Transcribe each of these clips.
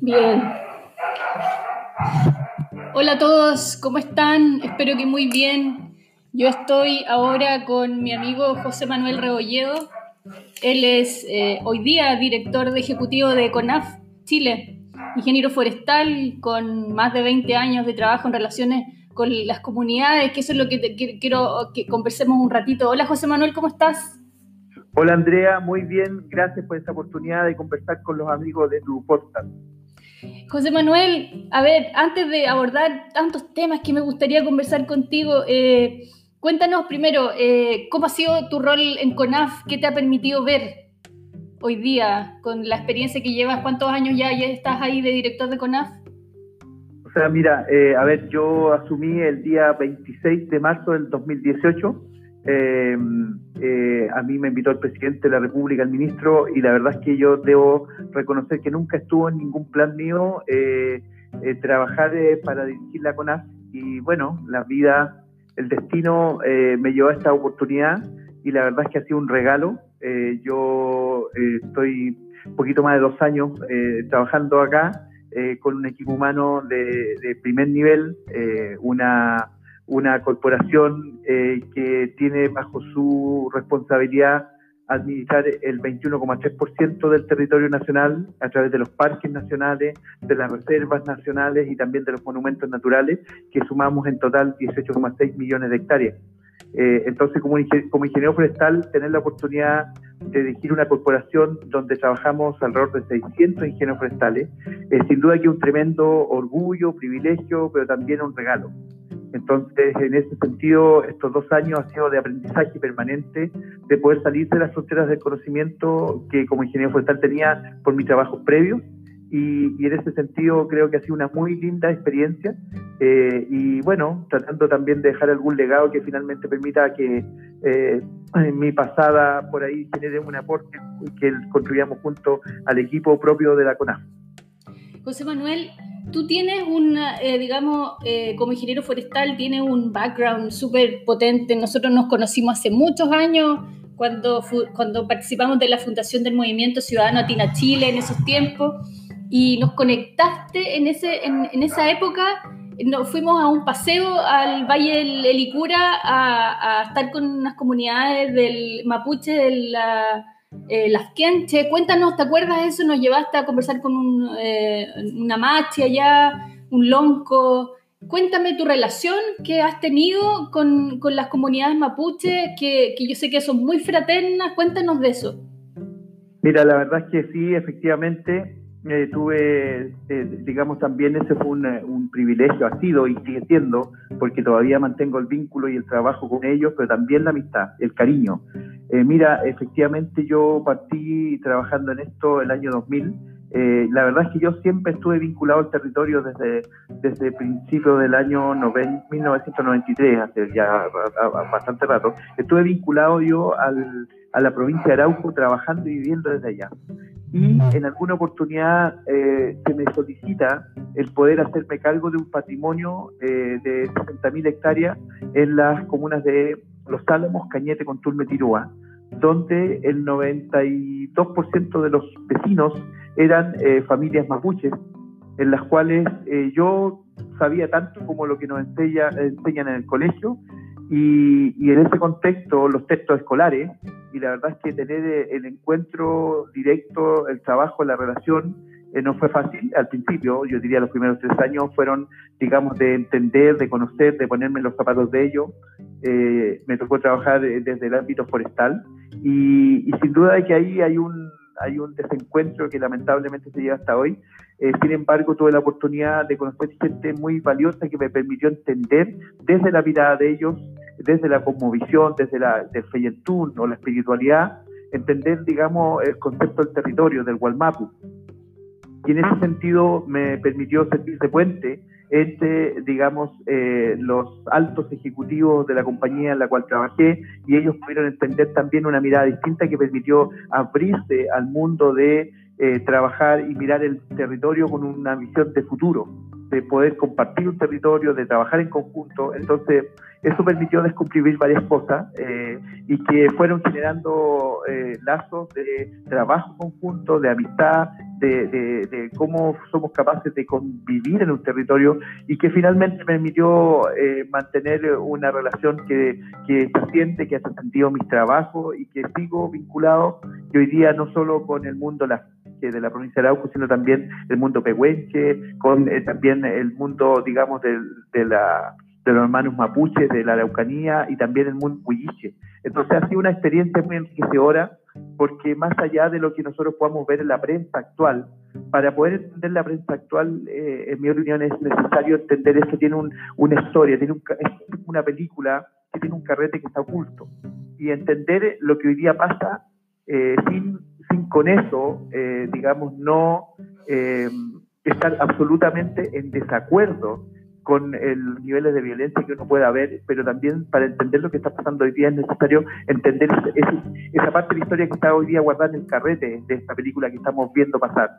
Bien. Hola a todos, ¿cómo están? Espero que muy bien. Yo estoy ahora con mi amigo José Manuel Rebolledo. Él es eh, hoy día director de ejecutivo de CONAF Chile, ingeniero forestal con más de 20 años de trabajo en relaciones con las comunidades, que eso es lo que quiero que conversemos un ratito. Hola José Manuel, ¿cómo estás? Hola Andrea, muy bien, gracias por esta oportunidad de conversar con los amigos de tu podcast. José Manuel, a ver, antes de abordar tantos temas que me gustaría conversar contigo, eh, cuéntanos primero, eh, ¿cómo ha sido tu rol en CONAF? ¿Qué te ha permitido ver hoy día con la experiencia que llevas? ¿Cuántos años ya, ya estás ahí de director de CONAF? O sea, mira, eh, a ver, yo asumí el día 26 de marzo del 2018 eh, eh, a mí me invitó el presidente de la República, el ministro, y la verdad es que yo debo reconocer que nunca estuvo en ningún plan mío eh, eh trabajar para dirigir la CONAF. Y bueno, la vida, el destino me llevó a esta oportunidad y la verdad es que ha sido un regalo. yo estoy un poquito más de dos años trabajando acá con un equipo humano de primer nivel, una una corporación eh, que tiene bajo su responsabilidad administrar el 21,3% del territorio nacional a través de los parques nacionales, de las reservas nacionales y también de los monumentos naturales, que sumamos en total 18,6 millones de hectáreas. Eh, entonces, como, ingeniero forestal, tener la oportunidad de dirigir una corporación donde trabajamos alrededor de 600 ingenieros forestales, sin duda que un tremendo orgullo, privilegio, pero también un regalo. Entonces, en ese sentido, estos dos años han sido de aprendizaje permanente, de poder salir de las fronteras del conocimiento que como ingeniero forestal tenía por mi trabajo previo. Y, en ese sentido creo que ha sido una muy linda experiencia eh, y bueno, tratando también de dejar algún legado que finalmente permita que eh, mi pasada por ahí genere un aporte que construyamos junto al equipo propio de la CONAF. José Manuel, tú tienes un, eh, digamos, eh, como ingeniero forestal, tienes un background súper potente. Nosotros nos conocimos hace muchos años cuando, cuando participamos de la fundación del Movimiento Ciudadano Atina Chile en esos tiempos y nos conectaste en, ese, en, esa época. Nos fuimos a un paseo al Valle del Helicura a, a estar con unas comunidades del mapuche de la eh, las Quenche. Cuéntanos, ¿te acuerdas de eso? Nos llevaste a conversar con un, eh, una machi allá, un lonco. Cuéntame tu relación que has tenido con, con las comunidades mapuche, que, que, yo sé que son muy fraternas. Cuéntanos de eso. Mira, la verdad es que sí, efectivamente, eh, tuve, digamos, también ese fue un, un, privilegio, ha sido y sigue siendo, porque todavía mantengo el vínculo y el trabajo con ellos, pero también la amistad, el cariño. Eh, mira, efectivamente yo partí trabajando en esto el año 2000. Eh, la verdad es que yo siempre estuve vinculado al territorio desde, desde principios del año 1993, hace ya bastante rato. Estuve vinculado yo al, a la provincia de Arauco trabajando y viviendo desde allá. Y en alguna oportunidad eh, se me solicita el poder hacerme cargo de un patrimonio eh, de 60.000 hectáreas en las comunas de Los Álamos, Cañete, Conturme, Tirúa, donde el 92% de los vecinos eran eh, familias mapuches, en las cuales eh, yo sabía tanto como lo que nos enseña, enseñan en el colegio, y, y, en ese contexto los textos escolares, y la verdad es que tener eh, el encuentro directo, el trabajo, la relación, eh, no fue fácil al principio, yo diría los primeros tres años fueron, digamos, de entender, de conocer, de ponerme los zapatos de ellos. Eh, me tocó trabajar eh, desde el ámbito forestal y, y, sin duda que ahí hay un, hay un desencuentro que lamentablemente se lleva hasta hoy. Eh, sin embargo, tuve la oportunidad de conocer gente muy valiosa que me permitió entender desde la mirada de ellos, desde la cosmovisión, desde la del feyentún o la espiritualidad, entender, digamos, el concepto del territorio, del Walmapu y en ese sentido me permitió servir de puente entre, digamos, eh, los altos ejecutivos de la compañía en la cual trabajé y ellos pudieron entender también una mirada distinta que permitió abrirse al mundo de eh, trabajar y mirar el territorio con una visión de futuro. De poder compartir un territorio, de trabajar en conjunto. Entonces, eso permitió descumplir varias cosas eh, y que fueron generando eh, lazos de trabajo conjunto, de amistad, de, cómo somos capaces de convivir en un territorio y que finalmente permitió eh, mantener una relación que, que trasciende, que ha trascendido mis trabajos y que sigo vinculado y hoy día no solo con el mundo de la provincia de Arauco, sino también el mundo pehuenche, con también el mundo, digamos, de la de los hermanos mapuches de la Araucanía y también el mundo huilliche. Entonces ha sido una experiencia muy enriquecedora porque más allá de lo que nosotros podamos ver en la prensa actual, para poder entender la prensa actual, eh, en mi opinión, es necesario entender esto tiene una historia, tiene es una película que tiene un carrete que está oculto. Y entender lo que hoy día pasa eh, sin, sin con eso, eh, digamos, no estar absolutamente en desacuerdo con el niveles de violencia que uno pueda ver, pero también para entender lo que está pasando hoy día es necesario entender esa parte de la historia que está hoy día guardada en el carrete de esta película que estamos viendo pasar.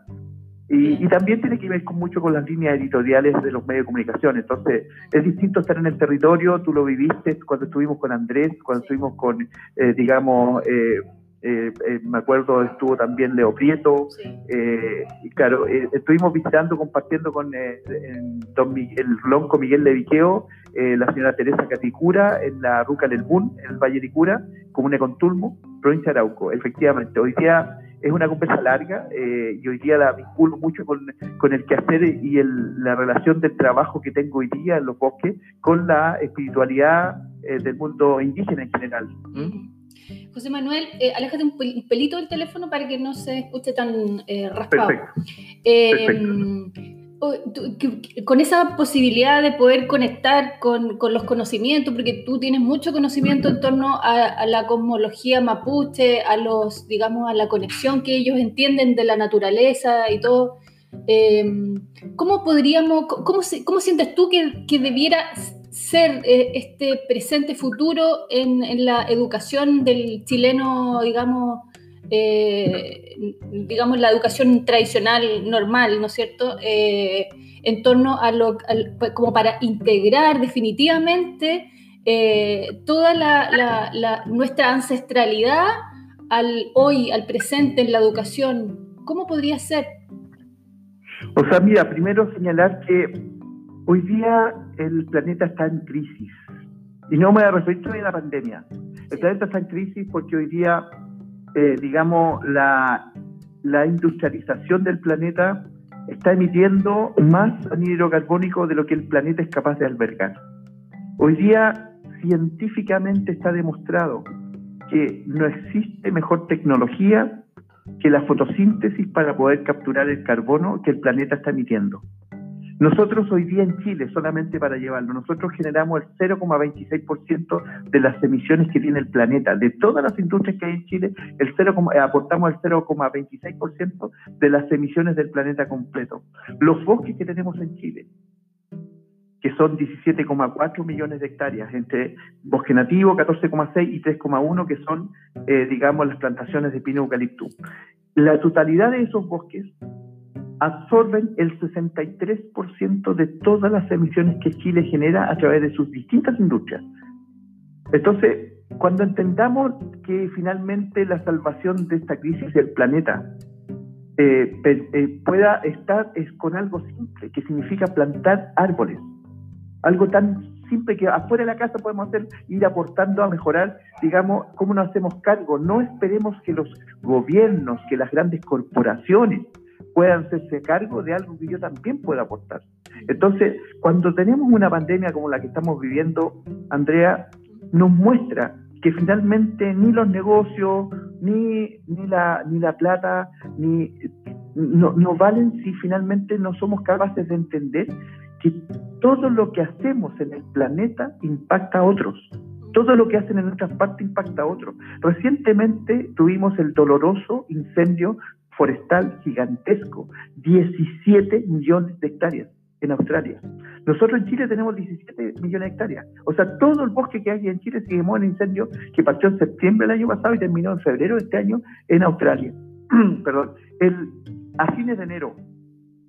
Y, también tiene que ver con mucho con las líneas editoriales de los medios de comunicación. Entonces, es distinto estar en el territorio, tú lo viviste cuando estuvimos con Andrés, cuando estuvimos con, eh, digamos, eh, eh, eh, me acuerdo estuvo también Leo Prieto, eh, y claro, estuvimos visitando, compartiendo con don Miguel, el lonco Miguel Leviqueo, la señora Teresa Caticura en la Ruca del Bun, en el Valle de Cura, comuna con Tulmo, provincia de Arauco. Efectivamente, hoy día es una conversa larga y hoy día la vinculo mucho con, con el quehacer y el, la relación del trabajo que tengo hoy día en los bosques con la espiritualidad del mundo indígena en general. ¿Mm? José Manuel, eh, aléjate un pelito del teléfono para que no se escuche tan eh, raspado. Em, con esa posibilidad de poder conectar con, los conocimientos, porque tú tienes mucho conocimiento en torno a, la cosmología mapuche, a los, digamos, a la conexión que ellos entienden de la naturaleza y todo. Em, ¿Cómo podríamos, cómo, cómo sientes tú que, que debiera ser eh, este presente futuro en, la educación del chileno, digamos, eh, digamos, la educación tradicional, normal, ¿no es cierto? Eh, en torno a lo, como para integrar definitivamente toda la, nuestra ancestralidad al hoy, al presente en la educación. ¿Cómo podría ser? O sea, mira, primero señalar que Hoy día el planeta está en crisis. Y no me refiero a la pandemia. El planeta está en crisis porque hoy día, eh, digamos, la, la industrialización del planeta está emitiendo más anhídrido carbónico de lo que el planeta es capaz de albergar. Hoy día, científicamente está demostrado que no existe mejor tecnología que la fotosíntesis para poder capturar el carbono que el planeta está emitiendo. Nosotros hoy día en Chile, solamente para llevarlo, nosotros generamos el 0,26% de las emisiones que tiene el planeta. De todas las industrias que hay en Chile, el 0, eh, aportamos el 0,26% de las emisiones del planeta completo. Los bosques que tenemos en Chile, que son 17,4 millones de hectáreas, entre bosque nativo, 14,6 y 3,1, que son, eh, digamos, las plantaciones de pino eucalipto. La totalidad de esos bosques absorben el 63% de todas las emisiones que Chile genera a través de sus distintas industrias. Entonces, cuando entendamos que finalmente la salvación de esta crisis del planeta eh, eh, pueda estar es con algo simple, que significa plantar árboles, algo tan simple que afuera de la casa podemos hacer, ir aportando a mejorar, digamos, cómo nos hacemos cargo. No esperemos que los gobiernos, que las grandes corporaciones, puedan hacerse cargo de algo que yo también pueda aportar. Entonces, cuando tenemos una pandemia como la que estamos viviendo, Andrea, nos muestra que finalmente ni los negocios, ni, ni, la, ni la plata, ni no, no valen si finalmente no somos capaces de entender que todo lo que hacemos en el planeta impacta a otros. Todo lo que hacen en otras partes impacta a otros. Recientemente tuvimos el doloroso incendio forestal gigantesco, 17 millones de hectáreas en Australia. Nosotros en Chile tenemos 17 millones de hectáreas. O sea, todo el bosque que hay en Chile se quemó en incendio que partió en septiembre del año pasado y terminó en febrero de este año en Australia. Perdón. El, a fines de enero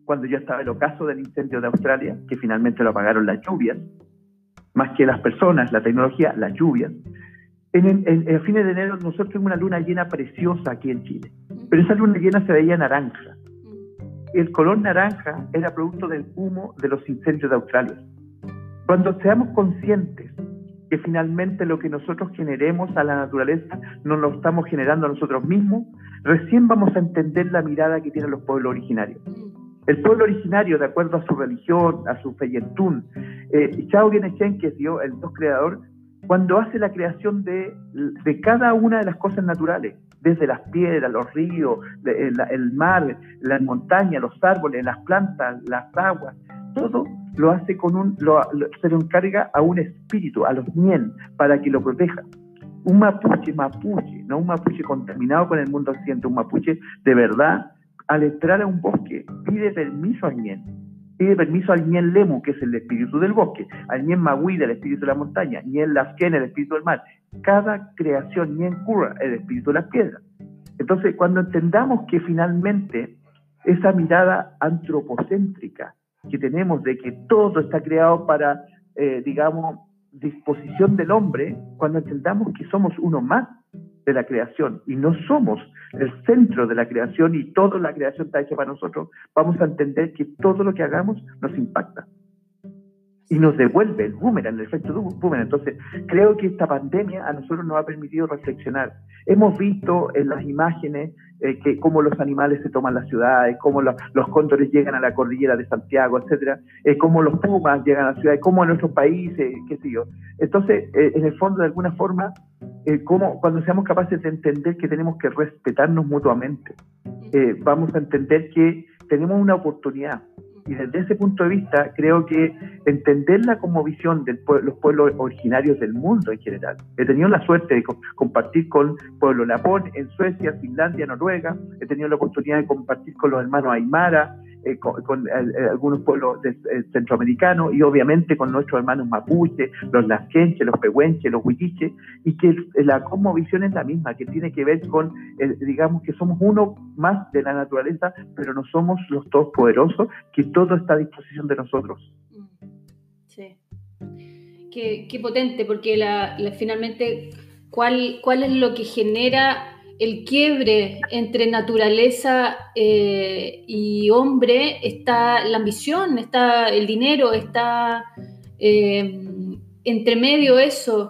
cuando ya estaba el ocaso del incendio de Australia, que finalmente lo apagaron las lluvias, más que las personas, la tecnología, las lluvias. En, el, fines de enero nosotros tuvimos una luna llena preciosa aquí en Chile, pero esa luna llena se veía naranja. El color naranja era producto del humo de los incendios de Australia. Cuando seamos conscientes que finalmente lo que nosotros generemos a la naturaleza no lo estamos generando a nosotros mismos, recién vamos a entender la mirada que tienen los pueblos originarios. El pueblo originario, de acuerdo a su religión, a su feyentún, eh, Chao Genechen, que es Dios, el Dios creador, cuando hace la creación de, de, cada una de las cosas naturales, desde las piedras, los ríos, el, el mar, las montañas, los árboles, las plantas, las aguas, todo lo hace con un, lo, se lo encarga a un espíritu, a los Nien, para que lo proteja. Un mapuche, mapuche, no un mapuche contaminado con el mundo occidental, un mapuche de verdad, al entrar a un bosque, pide permiso al Nien. Pide permiso al Nien Lemu, que es el espíritu del bosque, al Nien Maguida, el espíritu de la montaña, Nien Lasken, el espíritu del mar. Cada creación, Nien Kura, el espíritu de las piedras. Entonces, cuando entendamos que finalmente esa mirada antropocéntrica que tenemos de que todo está creado para, eh, digamos, disposición del hombre, cuando entendamos que somos uno más de la creación. Y no somos el centro de la creación y toda la creación está hecha para nosotros, vamos a entender que todo lo que hagamos nos impacta y nos devuelve el boomerang, el efecto boomerang. Entonces, creo que esta pandemia a nosotros nos ha permitido reflexionar. Hemos visto en las imágenes eh, que cómo los animales se toman las ciudades, cómo los cóndores llegan a la cordillera de Santiago, etcétera, eh, cómo los pumas llegan a la ciudad, cómo en nuestros países, qué sé yo. Entonces, eh, en el fondo, de alguna forma, cómo, cuando seamos capaces de entender que tenemos que respetarnos mutuamente, vamos a entender que tenemos una oportunidad y desde ese punto de vista creo que entenderla como visión de los pueblos originarios del mundo en general. He tenido la suerte de compartir con pueblo lapón en Suecia, Finlandia, Noruega, he tenido la oportunidad de compartir con los hermanos Aymara, eh, con, eh, eh, algunos pueblos centroamericanos y obviamente con nuestros hermanos mapuche, los lasquenches, los pehuenches, los huilliches, y que la cosmovisión es la misma, que tiene que ver con, digamos, que somos uno más de la naturaleza, pero no somos los todos poderosos, que todo está a disposición de nosotros. Mm, sí. Qué, qué potente, porque la, finalmente, ¿cuál, ¿cuál es lo que genera el quiebre entre naturaleza eh, y hombre está la ambición, está el dinero, está eh, entre medio eso.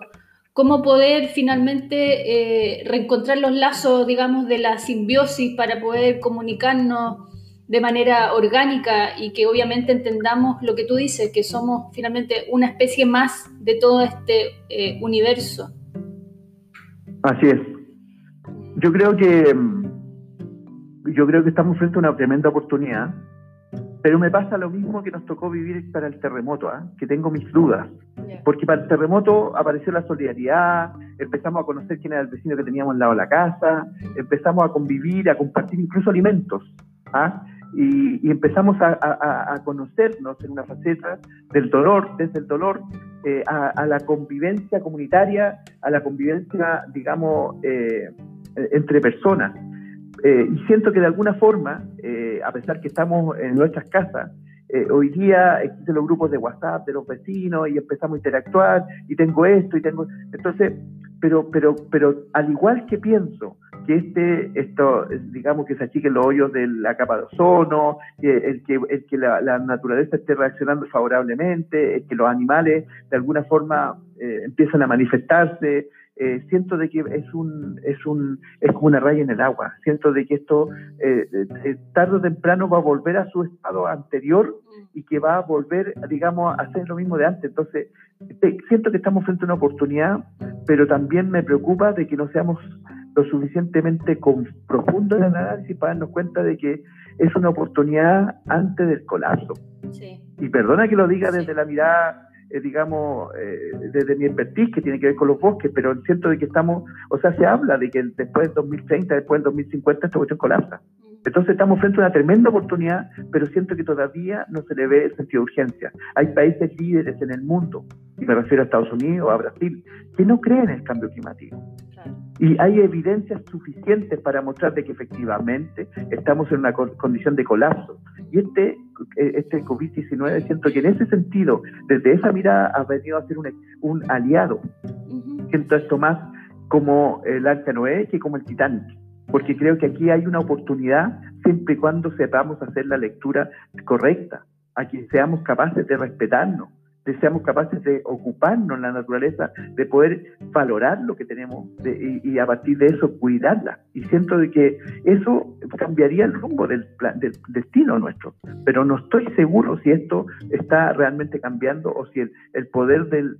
Cómo poder finalmente eh, reencontrar los lazos, digamos, de la simbiosis para poder comunicarnos de manera orgánica y que obviamente entendamos lo que tú dices, que somos finalmente una especie más de todo este universo. Así es, yo creo que mm, yo creo que estamos frente a una tremenda oportunidad, pero me pasa lo mismo que nos tocó vivir para el terremoto, ¿ah? que tengo mis dudas, porque para el terremoto apareció la solidaridad, empezamos a conocer quién era el vecino que teníamos al lado de la casa, empezamos a convivir, a compartir incluso alimentos, ¿ah? y, empezamos a, conocernos en una faceta del dolor, desde el dolor eh, a, la convivencia comunitaria, a la convivencia, digamos, eh, eh, entre personas. Eh, y siento que de alguna forma, eh, a pesar que estamos en nuestras casas, hoy día existen los grupos de WhatsApp de los vecinos y empezamos a interactuar y tengo esto y tengo... Entonces, pero, pero, pero al igual que pienso que este, esto, digamos que se achiquen los hoyos de la capa de ozono, el que, el que la, naturaleza esté reaccionando favorablemente, el que los animales de alguna forma empiezan a manifestarse, eh, siento de que es un, es un, es como una raya en el agua. Siento de que esto eh, eh, tarde o temprano va a volver a su estado anterior y que va a volver, digamos, a hacer lo mismo de antes. Entonces, siento que estamos frente a una oportunidad, pero también me preocupa de que no seamos lo suficientemente profundos en el análisis para darnos cuenta de que es una oportunidad antes del colapso. Y perdona que lo diga desde la mirada eh, digamos, eh, desde mi expertise, que tiene que ver con los bosques, pero siento de que estamos, o sea, se habla de que después del 2030, después del 2050, esta cuestión colapsa. Entonces estamos frente a una tremenda oportunidad, pero siento que todavía no se le ve el sentido de urgencia. Hay países líderes en el mundo, y me refiero a Estados Unidos, a Brasil, que no creen en el cambio climático. Y hay evidencias suficientes para mostrar de que efectivamente estamos en una condición de colapso. Y este, eh, este COVID-19, siento que en ese sentido, desde esa mirada, ha venido a ser un, un aliado. Siento esto más como el Arca Noé que como el Titanic, porque creo que aquí hay una oportunidad siempre y cuando sepamos hacer la lectura correcta, a quien seamos capaces de respetarnos, de seamos capaces de ocuparnos en la naturaleza, de poder valorar lo que tenemos y, a partir de eso cuidarla. Y siento de que eso cambiaría el rumbo del, del destino nuestro. Pero no estoy seguro si esto está realmente cambiando o si el, poder del,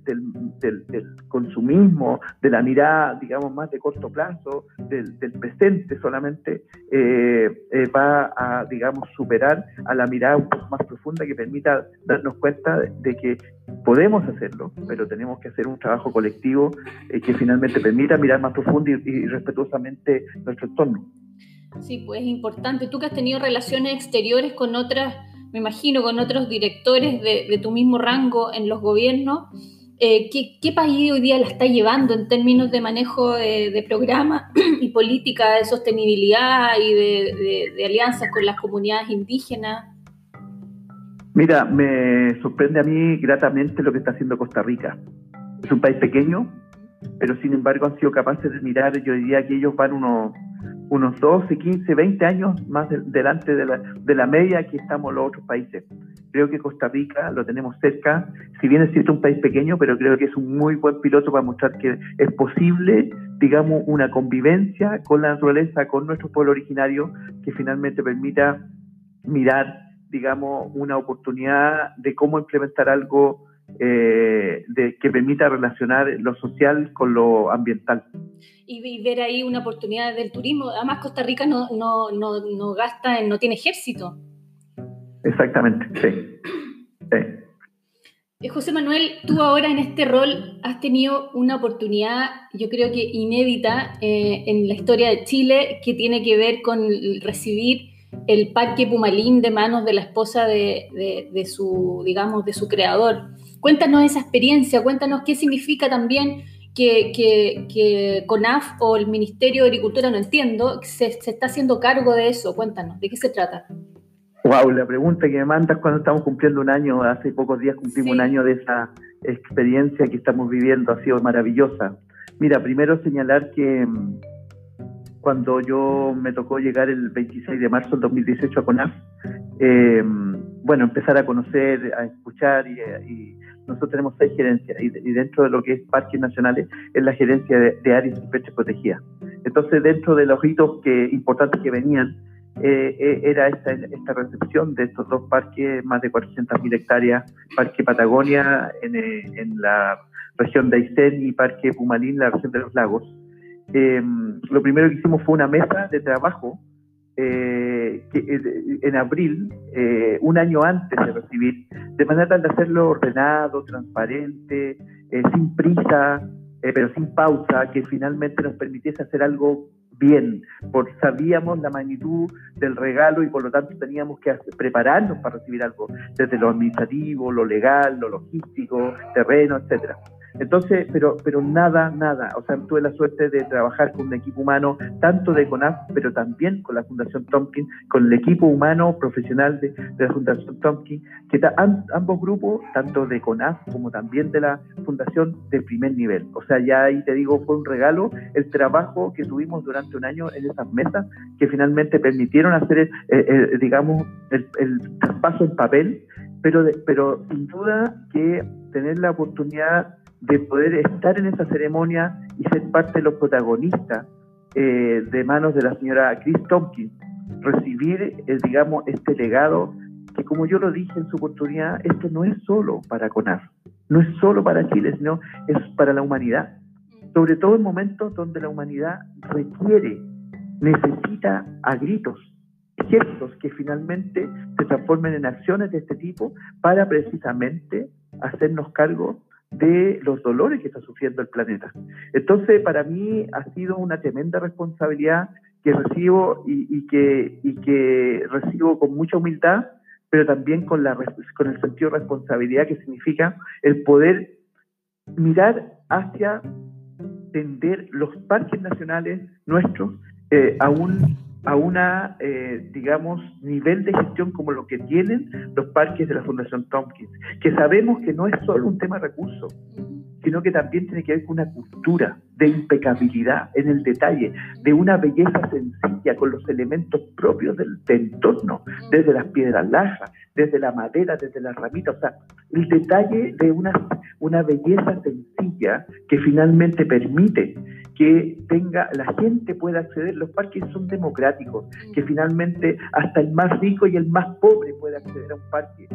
consumismo, de la mirada, digamos, más de corto plazo, del, presente solamente, eh, eh, va a, digamos, superar a la mirada más profunda que permita darnos cuenta de que Podemos hacerlo, pero tenemos que hacer un trabajo colectivo eh, que finalmente permita mirar más profundo y, respetuosamente nuestro entorno. Sí, pues es importante. Tú que has tenido relaciones exteriores con otras, me imagino, con otros directores de, tu mismo rango en los gobiernos, eh, ¿qué, país hoy día la está llevando en términos de manejo de, programas y política de sostenibilidad y de alianzas con las comunidades indígenas? Mira, me sorprende a mí gratamente lo que está haciendo Costa Rica. Es un país pequeño, pero sin embargo han sido capaces de mirar, yo diría que ellos van unos, unos 12, 15, 20 años más delante de la, de la media que estamos los otros países. Creo que Costa Rica lo tenemos cerca, si bien es cierto un país pequeño, pero creo que es un muy buen piloto para mostrar que es posible, digamos, una convivencia con la naturaleza, con nuestro pueblo originario, que finalmente permita mirar digamos, una oportunidad de cómo implementar algo eh, de, que permita relacionar lo social con lo ambiental. Y, ver ahí una oportunidad del turismo. Además, Costa Rica no, no, no, no gasta, no tiene ejército. Exactamente, sí. Eh, José Manuel, tú ahora en este rol has tenido una oportunidad, yo creo que inédita eh, en la historia de Chile, que tiene que ver con recibir el parque Pumalín de manos de la esposa de, su, digamos, de su creador. Cuéntanos esa experiencia, cuéntanos qué significa también que, que, CONAF o el Ministerio de Agricultura, no entiendo, se, está haciendo cargo de eso. Cuéntanos, ¿de qué se trata? Wow, la pregunta que me mandas cuando estamos cumpliendo un año, hace pocos días cumplimos un año de esa experiencia que estamos viviendo, ha sido maravillosa. Mira, primero señalar que cuando yo me tocó llegar el 26 de marzo del 2018 a CONAF, eh, bueno, empezar a conocer, a escuchar y, nosotros tenemos seis gerencias y, dentro de lo que es parques nacionales es la gerencia de, áreas silvestres protegidas. Entonces, dentro de los hitos que, importantes que venían, eh, eh, era esta, esta, recepción de estos dos parques, más de 400.000 hectáreas, Parque Patagonia en, en la región de Aysén y Parque Pumalín, la región de los lagos. Em, lo primero que hicimos fue una mesa de trabajo eh, eh, en abril, eh, un año antes de recibir, de manera de hacerlo ordenado, transparente, sin prisa, pero sin pausa, que finalmente nos permitiese hacer algo bien, porque sabíamos la magnitud del regalo y por lo tanto teníamos que prepararnos para recibir algo, desde lo administrativo, lo legal, lo logístico, terreno, etcétera. Entonces, pero, pero nada, nada. O sea, tuve la suerte de trabajar con un equipo humano, tanto de CONAF, pero también con la Fundación Tompkins, con el equipo humano profesional de, la Fundación Tompkins, que ambos grupos, tanto de CONAF como también de la Fundación, de primer nivel. O sea, ya ahí te digo, fue un regalo el trabajo que tuvimos durante un año en esas mesas, que finalmente permitieron hacer, digamos, el, el paso en papel, pero, pero sin duda que tener la oportunidad de poder estar en esa ceremonia y ser parte de los protagonistas eh, de manos de la señora Chris Tompkins, recibir, eh, digamos, este legado que como yo lo dije en su oportunidad, esto no es solo para CONAF, no es solo para Chile, sino es para la humanidad, sobre todo en momentos donde la humanidad requiere, necesita a gritos gestos que finalmente se transformen en acciones de este tipo para precisamente hacernos cargo de los dolores que está sufriendo el planeta. Entonces, para mí ha sido una tremenda responsabilidad que recibo y, que, recibo con mucha humildad, pero también con, la, con el sentido de responsabilidad que significa el poder mirar hacia tender los parques nacionales nuestros eh, a un a una, eh, digamos, nivel de gestión como lo que tienen los parques de la Fundación Tompkins, que sabemos que no es solo un tema de recursos, sino que también tiene que ver con una cultura de impecabilidad en el detalle, de una belleza sencilla con los elementos propios del, entorno, desde las piedras lajas, desde la madera, desde las ramitas, o sea, el detalle de una, una belleza sencilla que finalmente permite que tenga la gente pueda acceder. Los parques son democráticos, que finalmente hasta el más rico y el más pobre puede acceder a un parque,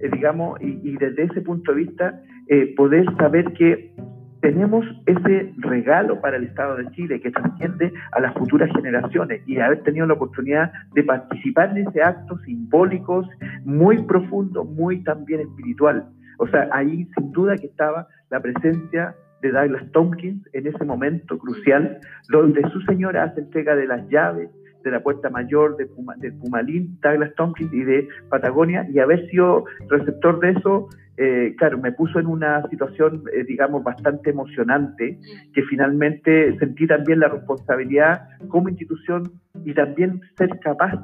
eh, digamos, y, desde ese punto de vista eh, poder saber que tenemos ese regalo para el Estado de Chile que trasciende a las futuras generaciones y haber tenido la oportunidad de participar en ese acto simbólico muy profundo, muy también espiritual. O sea, ahí sin duda que estaba la presencia de Douglas Tompkins en ese momento crucial, donde su señora hace entrega de las llaves de la puerta mayor de, Pumalín, Douglas Tompkins y de Patagonia, y haber sido receptor de eso, eh, claro, me puso en una situación, eh, digamos, bastante emocionante, que finalmente sentí también la responsabilidad como institución y también ser capaz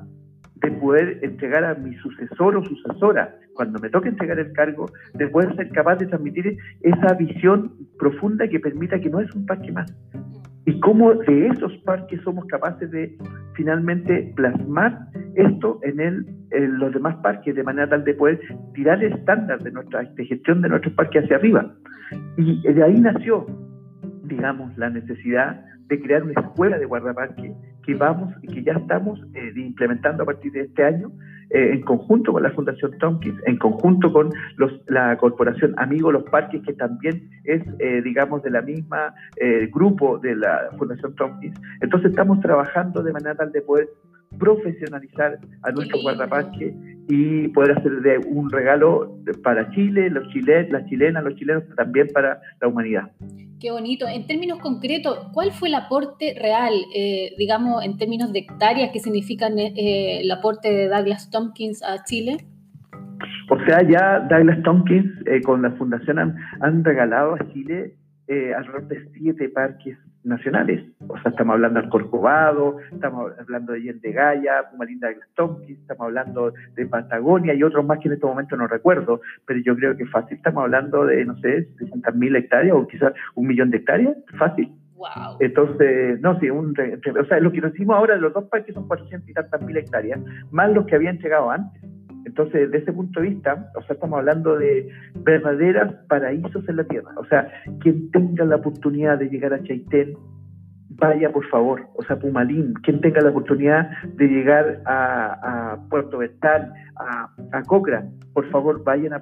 de poder entregar a mi sucesor o sucesora, cuando me toque entregar el cargo, de poder ser capaz de transmitir esa visión profunda que permita que no es un parque más. Y cómo de esos parques somos capaces de finalmente plasmar esto en, el, en los demás parques, de manera tal de poder tirar el estándar de nuestra de gestión de nuestros parques hacia arriba. Y de ahí nació, digamos, la necesidad de crear una escuela de guardaparques que vamos y que ya estamos eh, implementando a partir de este año eh, en conjunto con la Fundación Tompkins, en conjunto con los, la corporación Amigos Los Parques, que también es, eh, digamos, de la misma grupo de la Fundación Tompkins. Entonces estamos trabajando de manera tal de poder profesionalizar a nuestro guardaparques y poder hacer de un regalo para Chile, los chilenos, las chilenas, los chilenos, también para la humanidad. Qué bonito. En términos concretos, ¿cuál fue el aporte real, eh, digamos, en términos de hectáreas que significan eh, el aporte de Douglas Tompkins a Chile? O sea, ya Douglas Tompkins eh, con la fundación han, han regalado a Chile alrededor de siete parques nacionales. O sea, estamos hablando del Corcovado, estamos hablando de Yendegaya, Pumalinda de Tompkins, estamos hablando de Patagonia y otros más que en este momento no recuerdo, pero yo creo que fácil. Estamos hablando de, no sé, 60.000 hectáreas o quizás un millón de hectáreas, fácil. Wow. Entonces, no, sí, un, o sea, lo que nos hicimos ahora de los dos parques son 400 y tantas mil hectáreas, más los que habían llegado antes. Entonces, desde ese punto de vista, o sea, estamos hablando de verdaderas paraísos en la tierra. O sea, quien tenga la oportunidad de llegar a Chaitén, vaya por favor, o sea, Pumalín, quien tenga la oportunidad de llegar a, Puerto Vestal, a, a, Cocra, por favor, vayan a,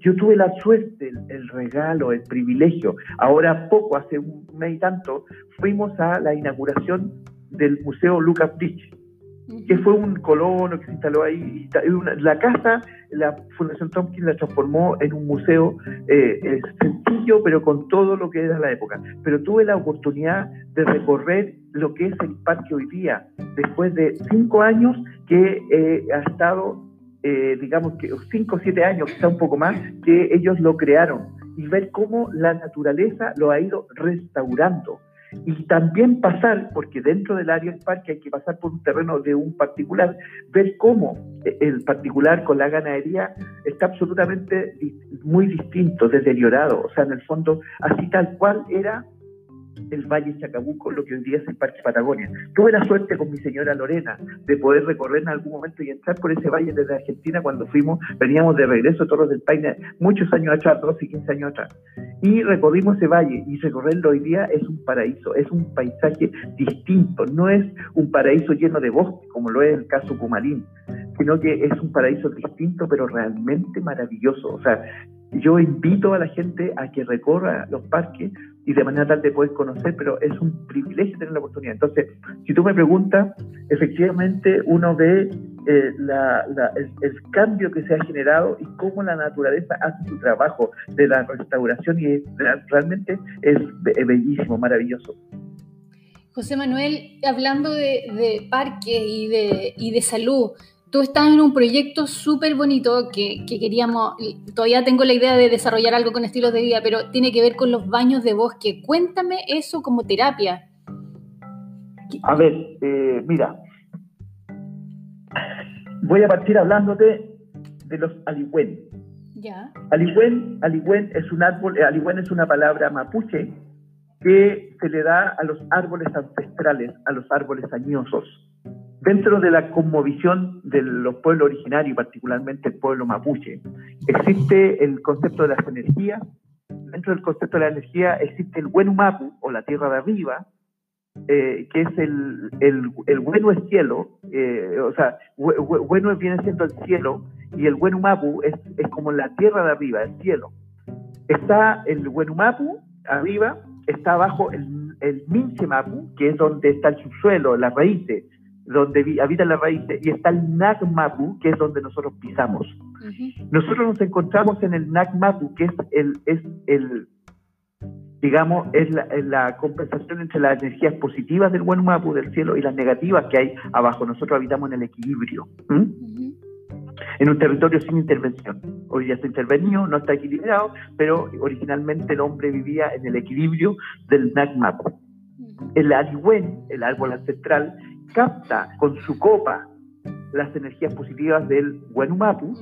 Yo tuve la suerte, el, regalo, el privilegio, ahora poco, hace un mes y tanto, fuimos a la inauguración del Museo Lucas Bridge, que fue un colono que se instaló ahí. la casa, la Fundación Tompkins la transformó en un museo eh, eh, sencillo, pero con todo lo que era la época. Pero tuve la oportunidad de recorrer lo que es el parque hoy día, después de cinco años que eh, ha estado, digamos que cinco o siete años, quizá un poco más, que ellos lo crearon y ver cómo la naturaleza lo ha ido restaurando y también pasar, porque dentro del área del parque hay que pasar por un terreno de un particular, ver cómo el particular con la ganadería está absolutamente muy distinto, deteriorado, o sea, en el fondo, así tal cual era el Valle Chacabuco, lo que hoy día es el Parque Patagonia. Tuve la suerte con mi señora Lorena de poder recorrer en algún momento y entrar por ese valle desde Argentina cuando fuimos, veníamos de regreso a Torres del Paine muchos años atrás, 12 y 15 años atrás. Y recorrimos ese valle y recorrerlo hoy día es un paraíso, es un paisaje distinto, no es un paraíso lleno de bosque como lo es el caso Pumarín, sino que es un paraíso distinto pero realmente maravilloso. O sea, yo invito a la gente a que recorra los parques y de manera tal de poder conocer, pero es un privilegio tener la oportunidad. Entonces, si tú me preguntas, efectivamente uno ve eh, el, cambio que se ha generado y cómo la naturaleza hace su trabajo de la restauración y realmente es bellísimo, maravilloso. José Manuel, hablando de, de parques y de, y de salud, tú estás en un proyecto súper bonito que, queríamos, todavía tengo la idea de desarrollar algo con estilos de vida, pero tiene que ver con los baños de bosque. Cuéntame eso como terapia. A ver, eh, mira, voy a partir hablándote de los aligüen. Ya. Aligüen, aligüen es un árbol, eh, aligüen es una palabra mapuche que se le da a los árboles ancestrales, a los árboles añosos. Dentro de la cosmovisión de los pueblos originarios, particularmente el pueblo mapuche, existe el concepto de las energías. Dentro del concepto de la energía existe el Wenumapu, o la tierra de arriba, eh, que es el, el, el, bueno es cielo, eh, o sea, bueno viene siendo el cielo, y el Wenumapu es, es como la tierra de arriba, el cielo. Está el Wenumapu arriba, está abajo el, el Minchemapu, que es donde está el subsuelo, las raíces, donde habitan las raíces, y está el Nagmapu, que es donde nosotros pisamos. Nosotros nos encontramos en el Nagmapu, que es el, es el digamos, es la, compensación entre las energías positivas del buen mapu del cielo y las negativas que hay abajo. Nosotros habitamos en el equilibrio, en un territorio sin intervención. Hoy ya está intervenido, no está equilibrado, pero originalmente el hombre vivía en el equilibrio del Nagmapu. El Aliwen, el árbol ancestral, capta con su copa las energías positivas del Wenumapu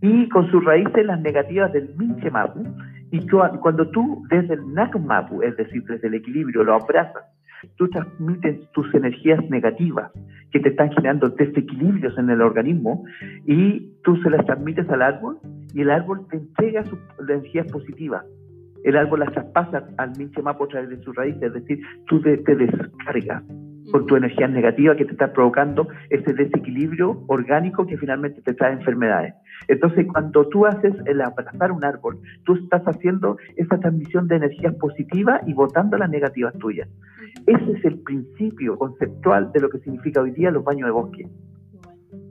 y con sus raíces las negativas del Minchemapu. Y cuando tú desde el Nakmapu, es decir, desde el equilibrio, lo abrazas, tú transmites tus energías negativas que te están generando desequilibrios en el organismo y tú se las transmites al árbol y el árbol te entrega sus energías positivas. El árbol las traspasa al Minchemapu a través de sus raíces, es decir, tú te descargas con tu energía negativa que te está provocando ese desequilibrio orgánico que finalmente te trae enfermedades. Entonces, cuando tú haces el abrazar un árbol, tú estás haciendo esa transmisión de energías positivas y botando las negativas tuyas. Ese es el principio conceptual de lo que significa hoy día los baños de bosque.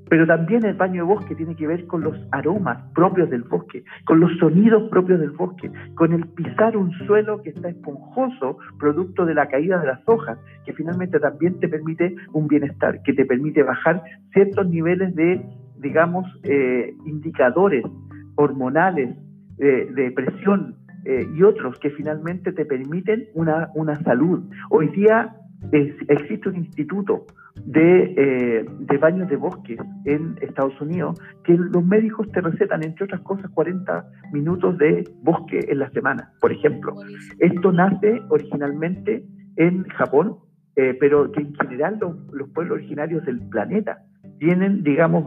Pero también el baño de bosque tiene que ver con los aromas propios del bosque, con los sonidos propios del bosque, con el pisar un suelo que está esponjoso, producto de la caída de las hojas, que finalmente también te permite un bienestar, que te permite bajar ciertos niveles de, digamos, eh, indicadores hormonales, de presión eh, y otros que finalmente te permiten una, una salud. Hoy día existe un instituto de, eh, de, baños de bosques en Estados Unidos que los médicos te recetan, entre otras cosas, 40 minutos de bosque en la semana, por ejemplo. Esto nace originalmente en Japón, eh, pero que en general los, pueblos originarios del planeta tienen, digamos,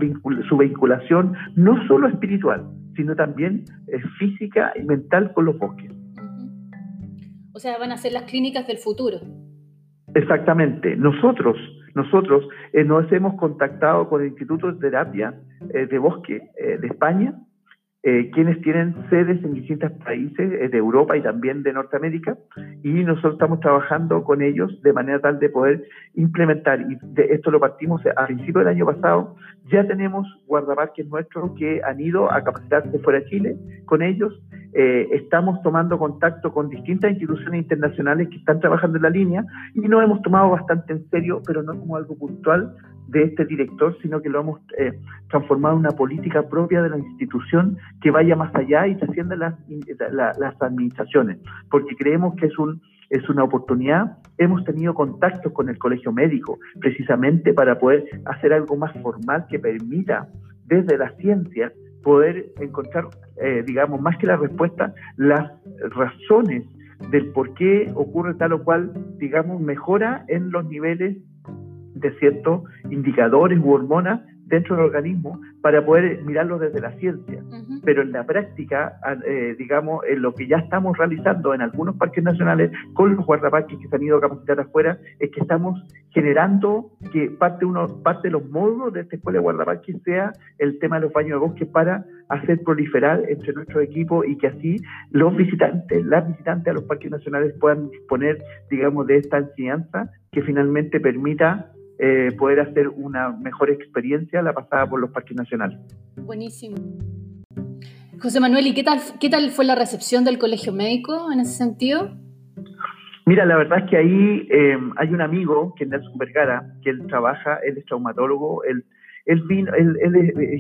su vinculación no solo espiritual, sino también eh, física y mental con los bosques. O sea, van a ser las clínicas del futuro. Exactamente. Nosotros, nosotros eh, nos hemos contactado con el Instituto de Terapia eh, de Bosque eh, de España, quienes tienen sedes en distintos países de Europa y también de Norteamérica, y nosotros estamos trabajando con ellos de manera tal de poder implementar, y de esto lo partimos a principios del año pasado, ya tenemos guardaparques nuestros que han ido a capacitarse fuera de Chile con ellos, eh, estamos tomando contacto con distintas instituciones internacionales que están trabajando en la línea y nos hemos tomado bastante en serio, pero no como algo puntual de este director, sino que lo hemos eh, transformado en una política propia de la institución que vaya más allá y trascienda las, las administraciones, porque creemos que es un es una oportunidad. Hemos tenido contactos con el colegio médico precisamente para poder hacer algo más formal que permita desde la ciencia poder encontrar, eh, digamos, más que la respuesta, las razones del por qué ocurre tal o cual, digamos, mejora en los niveles de ciertos indicadores u hormonas dentro del organismo para poder mirarlo desde la ciencia. Pero en la práctica, eh, digamos, en lo que ya estamos realizando en algunos parques nacionales con los guardaparques que se han ido a capacitar afuera, es que estamos generando que parte, uno, parte de los módulos de esta escuela de guardaparques sea el tema de los baños de bosque para hacer proliferar entre nuestro equipo y que así los visitantes, las visitantes a los parques nacionales puedan disponer, digamos, de esta enseñanza que finalmente permita eh, poder hacer una mejor experiencia la pasada por los parques nacionales. Buenísimo. José Manuel, ¿y qué tal, qué tal fue la recepción del colegio médico en ese sentido? Mira, la verdad es que ahí eh, hay un amigo, que es Nelson Vergara, que él trabaja, él es traumatólogo, él, él vino, él,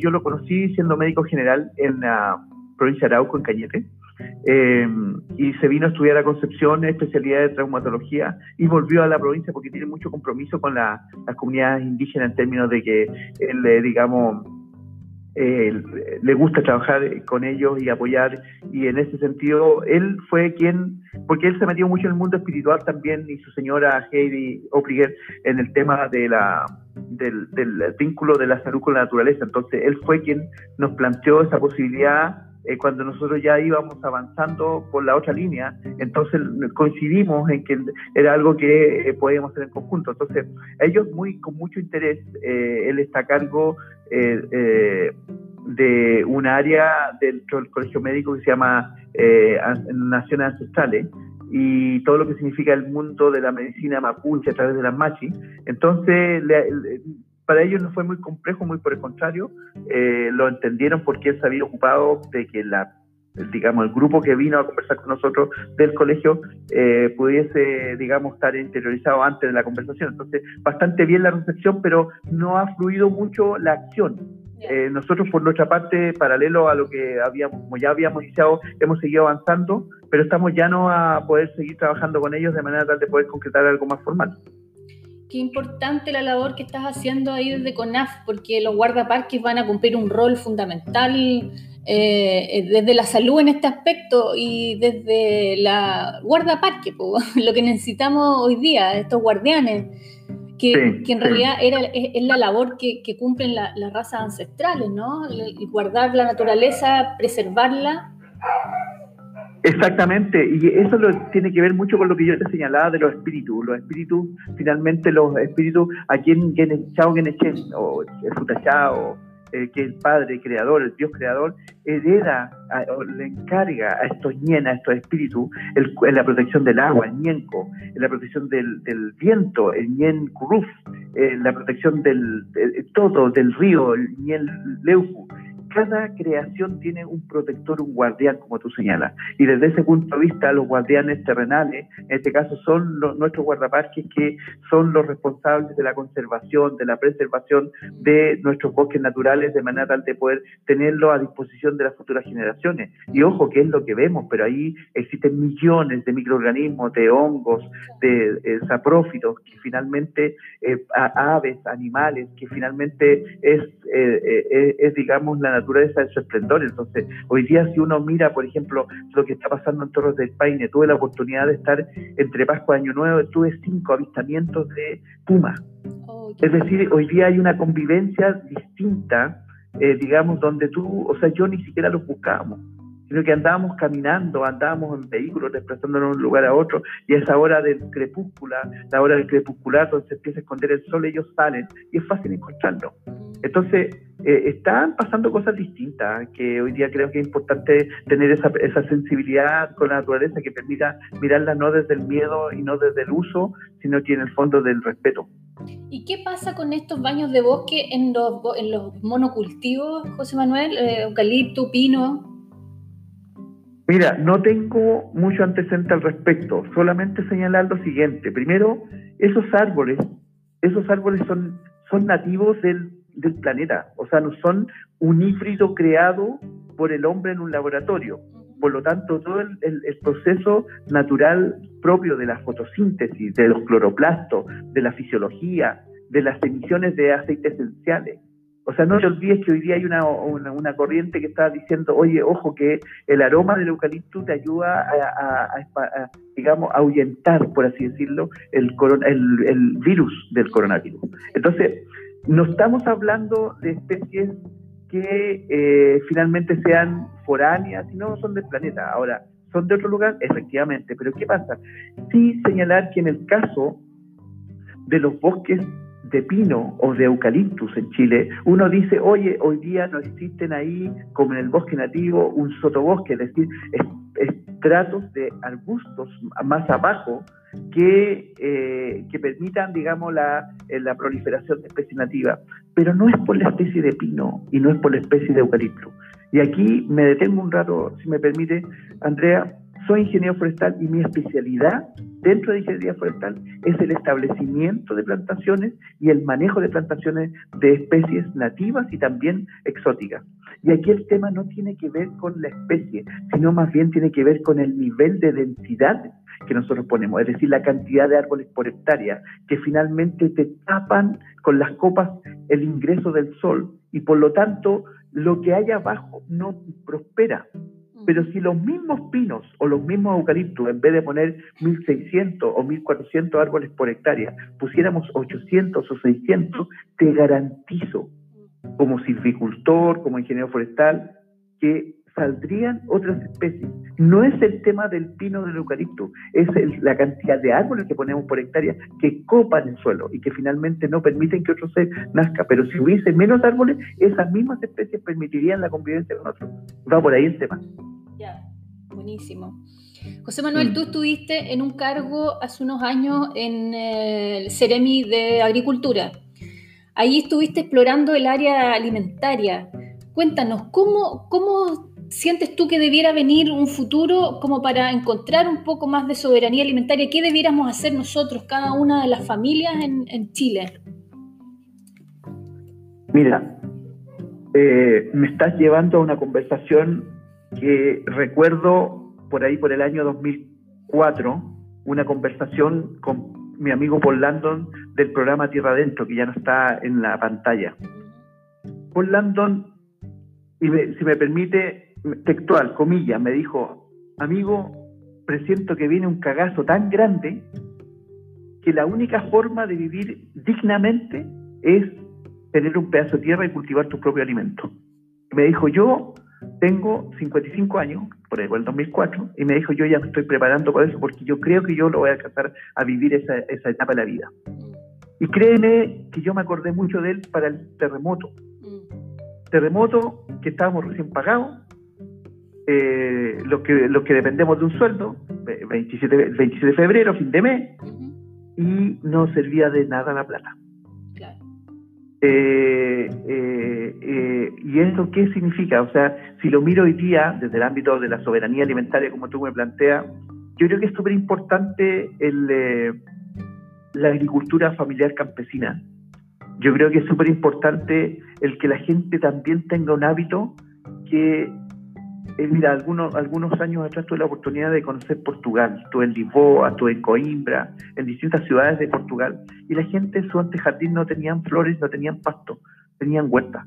yo lo conocí siendo médico general en la provincia de Arauco, en Cañete, eh, y se vino a estudiar a Concepción, especialidad de traumatología, y volvió a la provincia porque tiene mucho compromiso con las comunidades indígenas en términos de que él, digamos, le gusta trabajar con ellos y apoyar, y en ese sentido él fue quien, porque él se metió mucho en el mundo espiritual también, y su señora Heidi Opriger en el tema de la, del, del vínculo de la salud con la naturaleza, entonces él fue quien nos planteó esa posibilidad eh, cuando nosotros ya íbamos avanzando por la otra línea, entonces coincidimos en que era algo que eh, podíamos hacer en conjunto. Entonces, ellos muy con mucho interés, eh, él está a cargo de un área dentro del colegio médico que se llama Naciones Ancestrales y todo lo que significa el mundo de la medicina mapuche a través de las machi. Entonces, le, para ellos no fue muy complejo, muy por el contrario, eh, lo entendieron porque él se había ocupado de que la digamos, el grupo que vino a conversar con nosotros del colegio eh, pudiese, digamos, estar interiorizado antes de la conversación. Entonces, bastante bien la recepción, pero no ha fluido mucho la acción. Eh, nosotros, por nuestra parte, paralelo a lo que habíamos, como ya habíamos iniciado, hemos seguido avanzando, pero estamos ya no a poder seguir trabajando con ellos de manera tal de poder concretar algo más formal qué importante la labor que estás haciendo ahí desde CONAF, porque los guardaparques van a cumplir un rol fundamental eh, desde la salud en este aspecto y desde la guardaparque, lo que necesitamos hoy día, estos guardianes, que, en realidad era, es, la labor que, cumplen las razas ancestrales, ¿no? guardar la naturaleza, preservarla Exactamente, y eso lo, tiene que ver mucho con lo que yo te señalaba de los espíritus. Los espíritus, finalmente, los espíritus, aquí en Chao Genechen, o Futachá, o eh, que el Padre Creador, el Dios Creador, hereda, le encarga a estos ñen, a estos espíritus, el, la protección del agua, el ñenco, la protección del, del viento, el ñen curuf, la protección del todo, del río, el ñen leufu cada creación tiene un protector, un guardián, como tú señalas. Y desde ese punto de vista, los guardianes terrenales, en este caso, son nuestros guardaparques que son los responsables de la conservación, de la preservación de nuestros bosques naturales, de manera tal de poder tenerlo a disposición de las futuras generaciones. Y ojo, que es lo que vemos, pero ahí existen millones de microorganismos, de hongos, de eh, saprófitos, que finalmente, eh, aves, animales, que finalmente es, eh, es digamos, la naturaleza de su esplendor. Entonces, hoy día si uno mira, por ejemplo, lo que está pasando en Torres del Paine, tuve la oportunidad de estar entre Pascua y Año Nuevo, tuve cinco avistamientos de puma. Oh, es decir, hoy día hay una convivencia distinta, eh, digamos, donde tú, o sea, yo ni siquiera los buscábamos sino que andábamos caminando, andábamos en vehículos, desplazándonos de un lugar a otro, y esa hora del crepúsculo, la hora del crepuscular, donde se empieza a esconder el sol, ellos salen, y es fácil encontrarlos. Entonces, eh, están pasando cosas distintas, que hoy día creo que es importante tener esa, esa sensibilidad con la naturaleza que permita mirarla no desde el miedo y no desde el uso, sino que en el fondo del respeto. ¿Y qué pasa con estos baños de bosque en los, en los monocultivos, José Manuel? Eh, eucalipto, pino. Mira, no tengo mucho antecedente al respecto, solamente señalar lo siguiente. Primero, esos árboles, esos árboles son, son nativos del, planeta, o sea, no son un híbrido creado por el hombre en un laboratorio. Por lo tanto, todo el, el, proceso natural propio de la fotosíntesis, de los cloroplastos, de la fisiología, de las emisiones de aceites esenciales, o sea, no te olvides que hoy día hay una, una, corriente que está diciendo, oye, ojo, que el aroma del eucalipto te ayuda a, digamos, a ahuyentar, por así decirlo, el, el, el virus del coronavirus. Entonces, no estamos hablando de especies que eh, finalmente sean foráneas, sino son del planeta. Ahora, ¿son de otro lugar? Efectivamente, pero ¿qué pasa? Sí señalar que en el caso de los bosques de pino o de eucaliptus en Chile, uno dice, oye, hoy día no existen ahí, como en el bosque nativo, un sotobosque, es decir, estratos de arbustos más abajo que, eh, que permitan, digamos, la, eh, la proliferación de especies nativas. Pero no es por la especie de pino y no es por la especie de eucalipto. Y aquí me detengo un rato, si me permite, Andrea, soy ingeniero forestal y mi especialidad dentro de ingeniería forestal es el establecimiento de plantaciones y el manejo de plantaciones de especies nativas y también exóticas. Y aquí el tema no tiene que ver con la especie, sino más bien tiene que ver con el nivel de densidad que nosotros ponemos, es decir, la cantidad de árboles por hectárea, que finalmente te tapan con las copas el ingreso del sol y por lo tanto lo que hay abajo no prospera. Pero si los mismos pinos o los mismos eucaliptos, en vez de poner 1.600 o 1.400 árboles por hectárea, pusiéramos 800 o 600, te garantizo, como silvicultor, como ingeniero forestal, que saldrían otras especies. No es el tema del pino del eucalipto, es la cantidad de árboles que ponemos por hectárea que copan el suelo y que finalmente no permiten que otro ser nazca. Pero si hubiese menos árboles, esas mismas especies permitirían la convivencia con otros. Va por ahí el tema. Ya, buenísimo. José Manuel, mm. tú estuviste en un cargo hace unos años en el Ceremi de Agricultura. Ahí estuviste explorando el área alimentaria. Cuéntanos, ¿cómo, cómo sientes tú que debiera venir un futuro como para encontrar un poco más de soberanía alimentaria? ¿Qué debiéramos hacer nosotros, cada una de las familias en, Chile? Mira, eh, me estás llevando a una conversación que recuerdo por ahí por el año 2004, una conversación con mi amigo Paul Landon del programa Tierra Adentro, que ya no está en la pantalla. Paul Landon, y si me permite, textual, comillas, me dijo, amigo, presiento que viene un cagazo tan grande que la única forma de vivir dignamente es tener un pedazo de tierra y cultivar tu propio alimento. Me dijo, yo tengo 55 años, por el 2004, y me dijo, yo ya me estoy preparando para eso porque yo creo que yo lo voy a alcanzar a vivir esa, esa etapa de la vida. Y créeme que yo me acordé mucho de él para el terremoto. Terremoto que estábamos recién pagados, eh, los, que, que dependemos de un sueldo, 27, 27 de febrero, fin de mes, y no servía de nada la plata. Eh, eh, eh, ¿Y eso qué significa? O sea, si lo miro hoy día desde el ámbito de la soberanía alimentaria, como tú me planteas, yo creo que es súper importante la agricultura familiar campesina. Yo creo que es súper importante el que la gente también tenga un hábito que eh, mira, algunos, algunos años atrás tuve la oportunidad de conocer Portugal. Estuve en Lisboa, estuve en Coimbra, en distintas ciudades de Portugal. Y la gente en su antejardín no tenían flores, no tenían pasto, tenían huerta.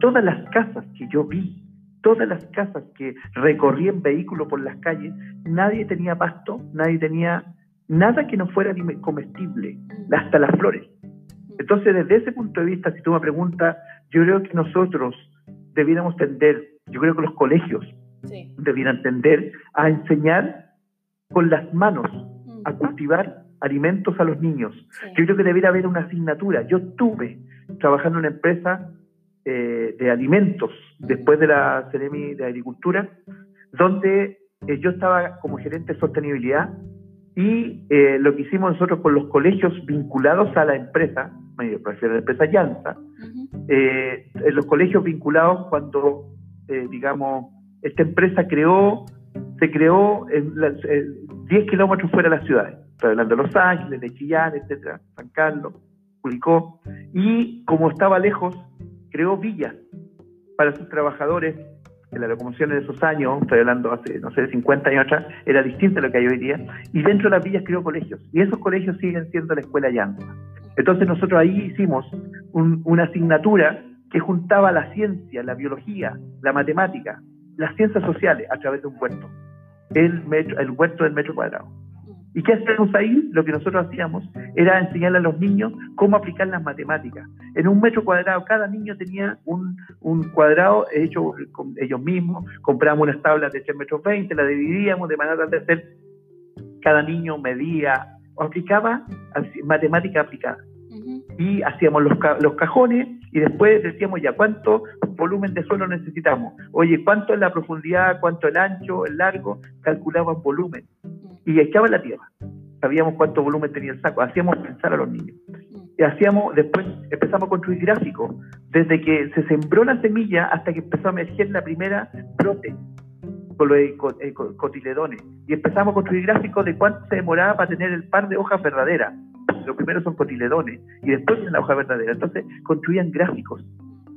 Todas las casas que yo vi, todas las casas que recorrí en vehículo por las calles, nadie tenía pasto, nadie tenía nada que no fuera comestible, hasta las flores. Entonces, desde ese punto de vista, si tú me preguntas, yo creo que nosotros debiéramos tender, yo creo que los colegios debieran tender a enseñar con las manos mm. a cultivar alimentos a los niños. Yo creo que debería haber una asignatura. Yo estuve trabajando en una empresa eh, de alimentos después de la Ceremi de Agricultura, donde eh, yo estaba como gerente de sostenibilidad y eh, lo que hicimos nosotros con los colegios vinculados a la empresa, me refiero a la empresa Llanza, los colegios vinculados cuando, digamos, esta empresa creó, se creó en 10 kilómetros fuera de las ciudades. Estoy hablando de Los Ángeles, de Chillán, etcétera, San Carlos, Curicó. Y como estaba lejos, creó villas para sus trabajadores. En la locomoción de esos años, estoy hablando hace, no sé, 50 años atrás, era distinto a lo que hay hoy día. Y dentro de las villas creó colegios. Y esos colegios siguen siendo la escuela Llanza. Entonces nosotros ahí hicimos una asignatura que juntaba la ciencia, la biología, la matemática, las ciencias sociales a través de un huerto, el, metro, el huerto del metro cuadrado. ¿Y qué hacemos ahí? Lo que nosotros hacíamos era enseñarle a los niños cómo aplicar las matemáticas. En un metro cuadrado, cada niño tenía un, un cuadrado hecho con ellos mismos, comprábamos unas tablas de 3 metros 20, las dividíamos de manera de hacer, cada niño medía o aplicaba matemática aplicada. Y hacíamos los, los cajones y después decíamos ya cuánto volumen de suelo necesitamos. Oye, ¿cuánto es la profundidad, cuánto el ancho, el largo? Calculaban volumen y echaba la tierra. Sabíamos cuánto volumen tenía el saco, hacíamos pensar a los niños. Y hacíamos, después empezamos a construir gráficos, desde que se sembró la semilla hasta que empezó a emerger la primera brote con los cotiledones. Y empezamos a construir gráficos de cuánto se demoraba para tener el par de hojas verdaderas. Lo primero son cotiledones y después en la hoja verdadera. Entonces construían gráficos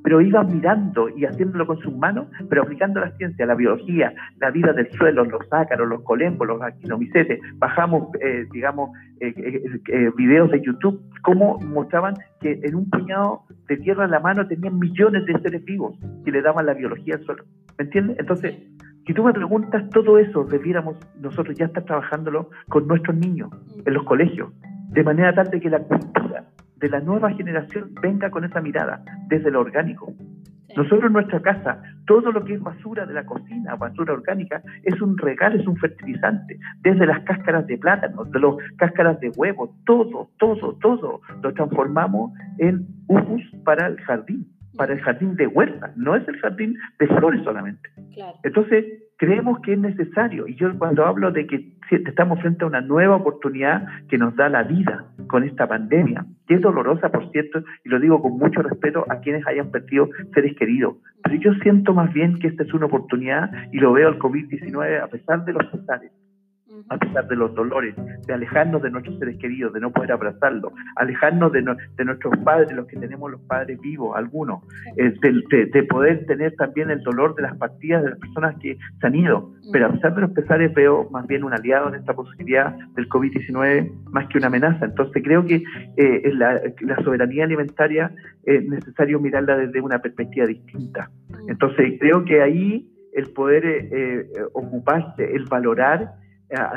pero iban mirando y haciéndolo con sus manos, pero aplicando la ciencia, la biología, la vida del suelo, los ácaros, los colembos, los aquinomicetes. Bajamos, eh, digamos, eh, eh, videos de YouTube, cómo mostraban que en un puñado de tierra en la mano tenían millones de seres vivos que le daban la biología al suelo. ¿Me entiendes? Entonces, si tú me preguntas, todo eso debiéramos nosotros ya estar trabajándolo con nuestros niños en los colegios, de manera tal de que la cultura de la nueva generación venga con esa mirada desde lo orgánico. Nosotros en nuestra casa, todo lo que es basura de la cocina, basura orgánica, es un regalo, es un fertilizante. Desde las cáscaras de plátano, de las cáscaras de huevo, todo, todo, todo lo transformamos en humus para el jardín para el jardín de huerta, no es el jardín de flores solamente. Entonces, creemos que es necesario, y yo cuando hablo de que estamos frente a una nueva oportunidad que nos da la vida con esta pandemia, que es dolorosa, por cierto, y lo digo con mucho respeto a quienes hayan perdido seres queridos, pero yo siento más bien que esta es una oportunidad y lo veo al COVID-19 a pesar de los pesares a pesar de los dolores, de alejarnos de nuestros seres queridos, de no poder abrazarlos, alejarnos de, de nuestros padres, los que tenemos los padres vivos, algunos, eh, de, poder tener también el dolor de las partidas de las personas que se han ido. Pero a pesar de los pesares veo más bien un aliado en esta posibilidad del COVID-19 más que una amenaza. Entonces creo que eh, la, la, soberanía alimentaria es necesario mirarla desde una perspectiva distinta. Entonces creo que ahí el poder eh, ocuparse, el valorar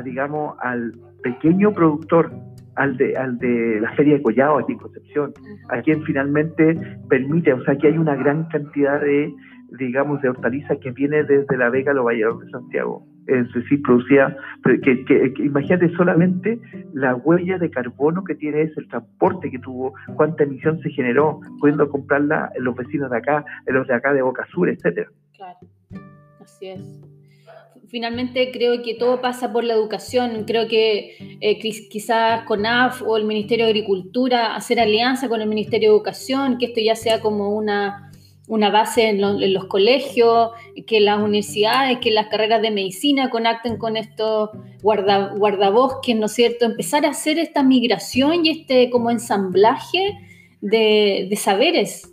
digamos, al pequeño productor, al de, al de la Feria de Collado aquí en Concepción, a quien finalmente permite, o sea, que hay una gran cantidad de, digamos, de hortalizas que viene desde la Vega a los Valladolid de Santiago. Es decir, producía, que, que, imagínate solamente la huella de carbono que tiene ese, el transporte que tuvo, cuánta emisión se generó, pudiendo comprarla en los vecinos de acá, en los de acá de Boca Sur, etcétera. Claro, así es finalmente creo que todo pasa por la educación. Creo que eh, quizás CONAF o el Ministerio de Agricultura hacer alianza con el Ministerio de Educación, que esto ya sea como una, una base en, los colegios, que las universidades, que las carreras de medicina conecten con estos guarda, guardabosques, ¿no es cierto? Empezar a hacer esta migración y este como ensamblaje de, de saberes.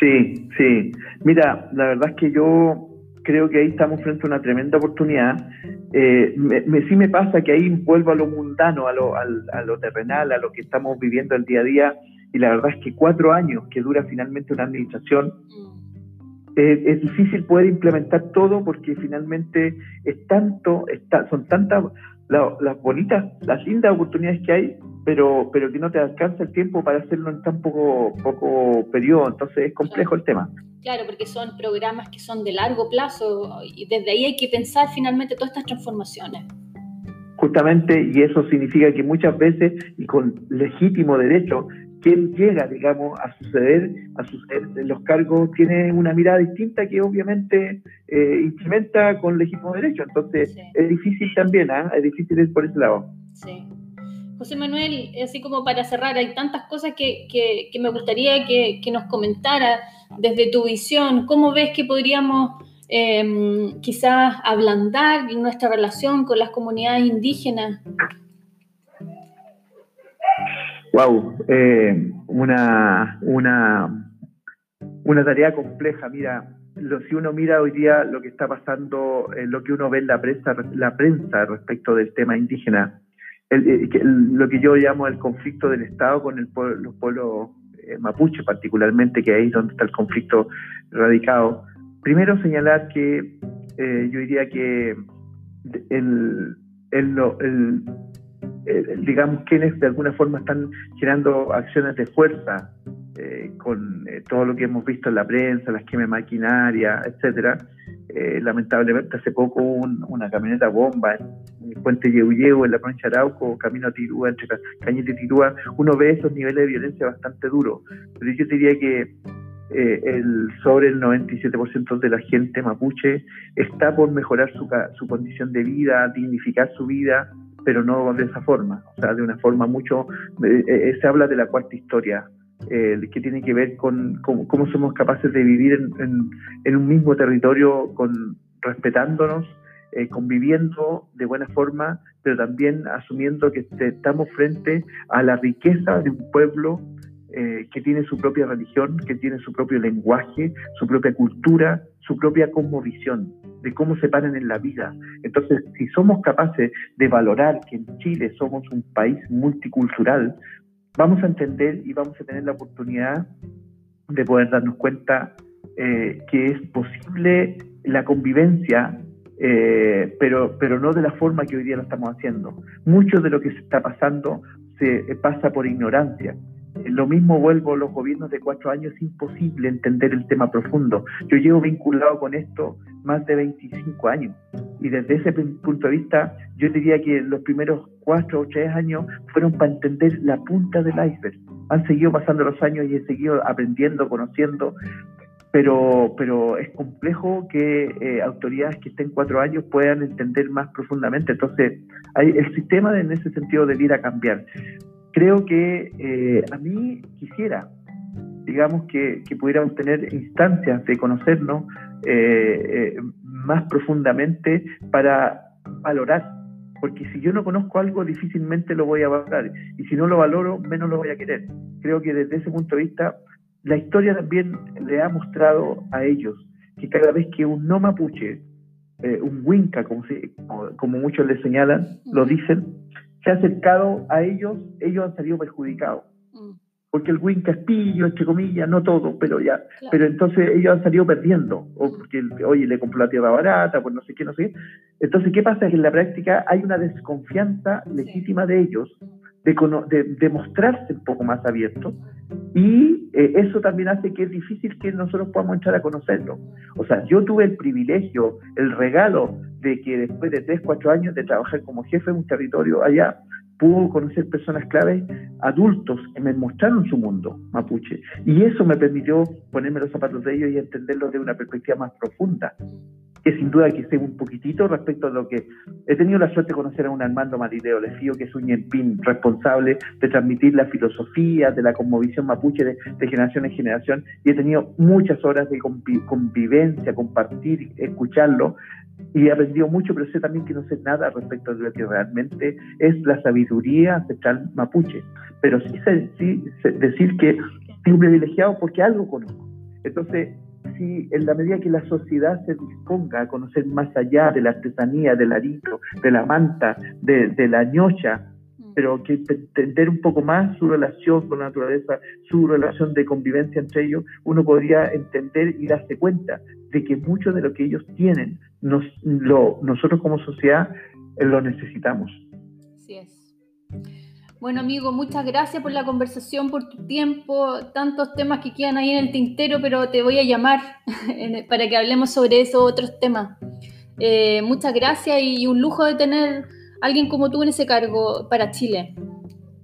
Sí, sí. Mira, la verdad es que yo creo que ahí estamos frente a una tremenda oportunidad. Eh, me, sí me pasa que ahí vuelvo a lo mundano, a lo, a lo terrenal, a lo que estamos viviendo el día a día, y la verdad es que cuatro años que dura finalmente una administración, mm. es difícil poder implementar todo porque finalmente es tanto, está, son tantas las bonitas, las lindas oportunidades que hay, pero, pero que no te alcanza el tiempo para hacerlo en tan poco, poco periodo, entonces es complejo el tema. Claro, porque son programas que son de largo plazo y desde ahí hay que pensar finalmente todas estas transformaciones. Justamente, y eso significa que muchas veces, y con legítimo derecho, quien llega, digamos, a suceder, a suceder en los cargos tiene una mirada distinta que obviamente eh, implementa con legítimo derecho. Entonces, es difícil también, ¿ah? es difícil ir por ese lado. Sí. José Manuel, así como para cerrar, hay tantas cosas que, que, me gustaría que, que, nos comentara desde tu visión. ¿Cómo ves que podríamos em, quizás ablandar nuestra relación con las comunidades indígenas? Wow, eh, una, una, tarea compleja. Mira, si uno mira hoy día lo que está pasando, eh, lo que uno ve en la prensa, la prensa respecto del tema indígena, eh, lo que yo llamo el conflicto del Estado con el los pueblos mapuche particularmente, que ahí es donde está el conflicto radicado. Primero señalar que yo diría que el, el, digamos, quienes de alguna forma están generando acciones de fuerza eh, con eh, todo lo que hemos visto en la prensa, las quemas maquinaria, etcétera. lamentablemente hace poco una camioneta bomba en el puente Yeuyeu, en la provincia de Arauco, camino a Tirúa, entre Cañete y Tirúa, uno ve esos niveles de violencia bastante duros. Pero yo diría que el, sobre el 97% de la gente mapuche está por mejorar su, su condición de vida, dignificar su vida, pero no de esa forma, o sea, de una forma mucho, eh, eh, se habla de la cuarta historia, eh, que tiene que ver con, cómo somos capaces de vivir en, un mismo territorio, con, respetándonos, conviviendo de buena forma, pero también asumiendo que estamos frente a la riqueza de un pueblo eh, que tiene su propia religión, que tiene su propio lenguaje, su propia cultura, su propia cosmovisión de cómo se paran en la vida. Entonces, si somos capaces de valorar que en Chile somos un país multicultural, vamos a entender y vamos a tener la oportunidad de poder darnos cuenta eh, que es posible la convivencia, eh, pero, pero no de la forma que hoy día lo estamos haciendo. Mucho de lo que se está pasando se pasa por ignorancia. Lo mismo vuelvo, los gobiernos de cuatro años es imposible entender el tema profundo. Yo llevo vinculado con esto más de 25 años y desde ese punto de vista yo diría que los primeros cuatro o tres años fueron para entender la punta del iceberg. Han seguido pasando los años y he seguido aprendiendo, conociendo, pero, pero es complejo que eh, autoridades que estén cuatro años puedan entender más profundamente. Entonces, hay, el sistema en ese sentido debiera cambiar. Creo que eh, a mí quisiera, digamos, que, que, pudiéramos tener instancias de conocernos eh, más profundamente para valorar porque si yo no conozco algo, difícilmente lo voy a valorar. Y si no lo valoro, menos lo voy a querer. Creo que desde ese punto de vista, la historia también le ha mostrado a ellos que cada vez que un no mapuche, eh, un winca, como, como, muchos le señalan, lo dicen, se ha acercado a ellos, ellos han salido perjudicados. Porque el Winca es pillo, entre comillas, no todo, pero ya, pero entonces ellos han salido perdiendo, o porque, oye, le compró la tierra barata, pues no sé qué, no sé qué. Entonces, ¿qué pasa? Que en la práctica hay una desconfianza legítima de ellos de, de, mostrarse un poco más abiertos y eh, eso también hace que es difícil que nosotros podamos entrar a conocerlo. O sea, yo tuve el privilegio, el regalo de que después de tres, cuatro años de trabajar como jefe en un territorio allá, pudo conocer personas claves, adultos, que me mostraron su mundo mapuche. Y eso me permitió ponerme los zapatos de ellos y entenderlo de una perspectiva más profunda, que sin duda que sé un poquitito respecto a lo que he tenido la suerte de conocer a un Armando Marideo Lefío, que es un ñempín responsable de transmitir la filosofía de la conmovisión mapuche de, generación en generación, y he tenido muchas horas de convivencia, compartir, escucharlo, y he aprendido mucho, pero sé también que no sé nada respecto de lo que realmente es la sabiduría ancestral mapuche. Pero sí, sé, decir que soy privilegiado porque algo conozco. Entonces, si en la medida que la sociedad se disponga a conocer más allá de la artesanía, del arito, de la manta, de, de la ñocha, pero que entender un poco más su relación con la naturaleza, su relación de convivencia entre ellos, uno podría entender y darse cuenta de que mucho de lo que ellos tienen, nos, lo, nosotros como sociedad eh, lo necesitamos. Así es. Bueno, amigo, muchas gracias por la conversación, por tu tiempo, tantos temas que quedan ahí en el tintero, pero te voy a llamar para que hablemos sobre esos otros temas. Eh, muchas gracias y un lujo de tener alguien como tú en ese cargo para Chile.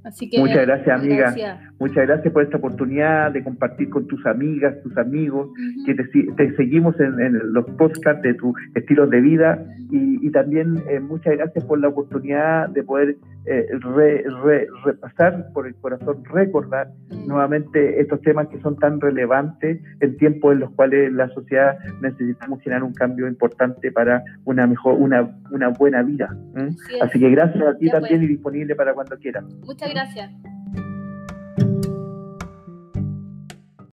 Así que, muchas gracias, amiga. Muchas gracias por esta oportunidad de compartir con tus amigas, tus amigos, que te, seguimos en, los podcasts de tu estilo de vida y, también eh, muchas gracias por la oportunidad de poder eh, repasar por el corazón, recordar nuevamente estos temas que son tan relevantes en tiempos en los cuales la sociedad necesitamos generar un cambio importante para una mejor, una, una buena vida. Así que gracias a ti también y disponible para cuando quieras. Muchas gracias.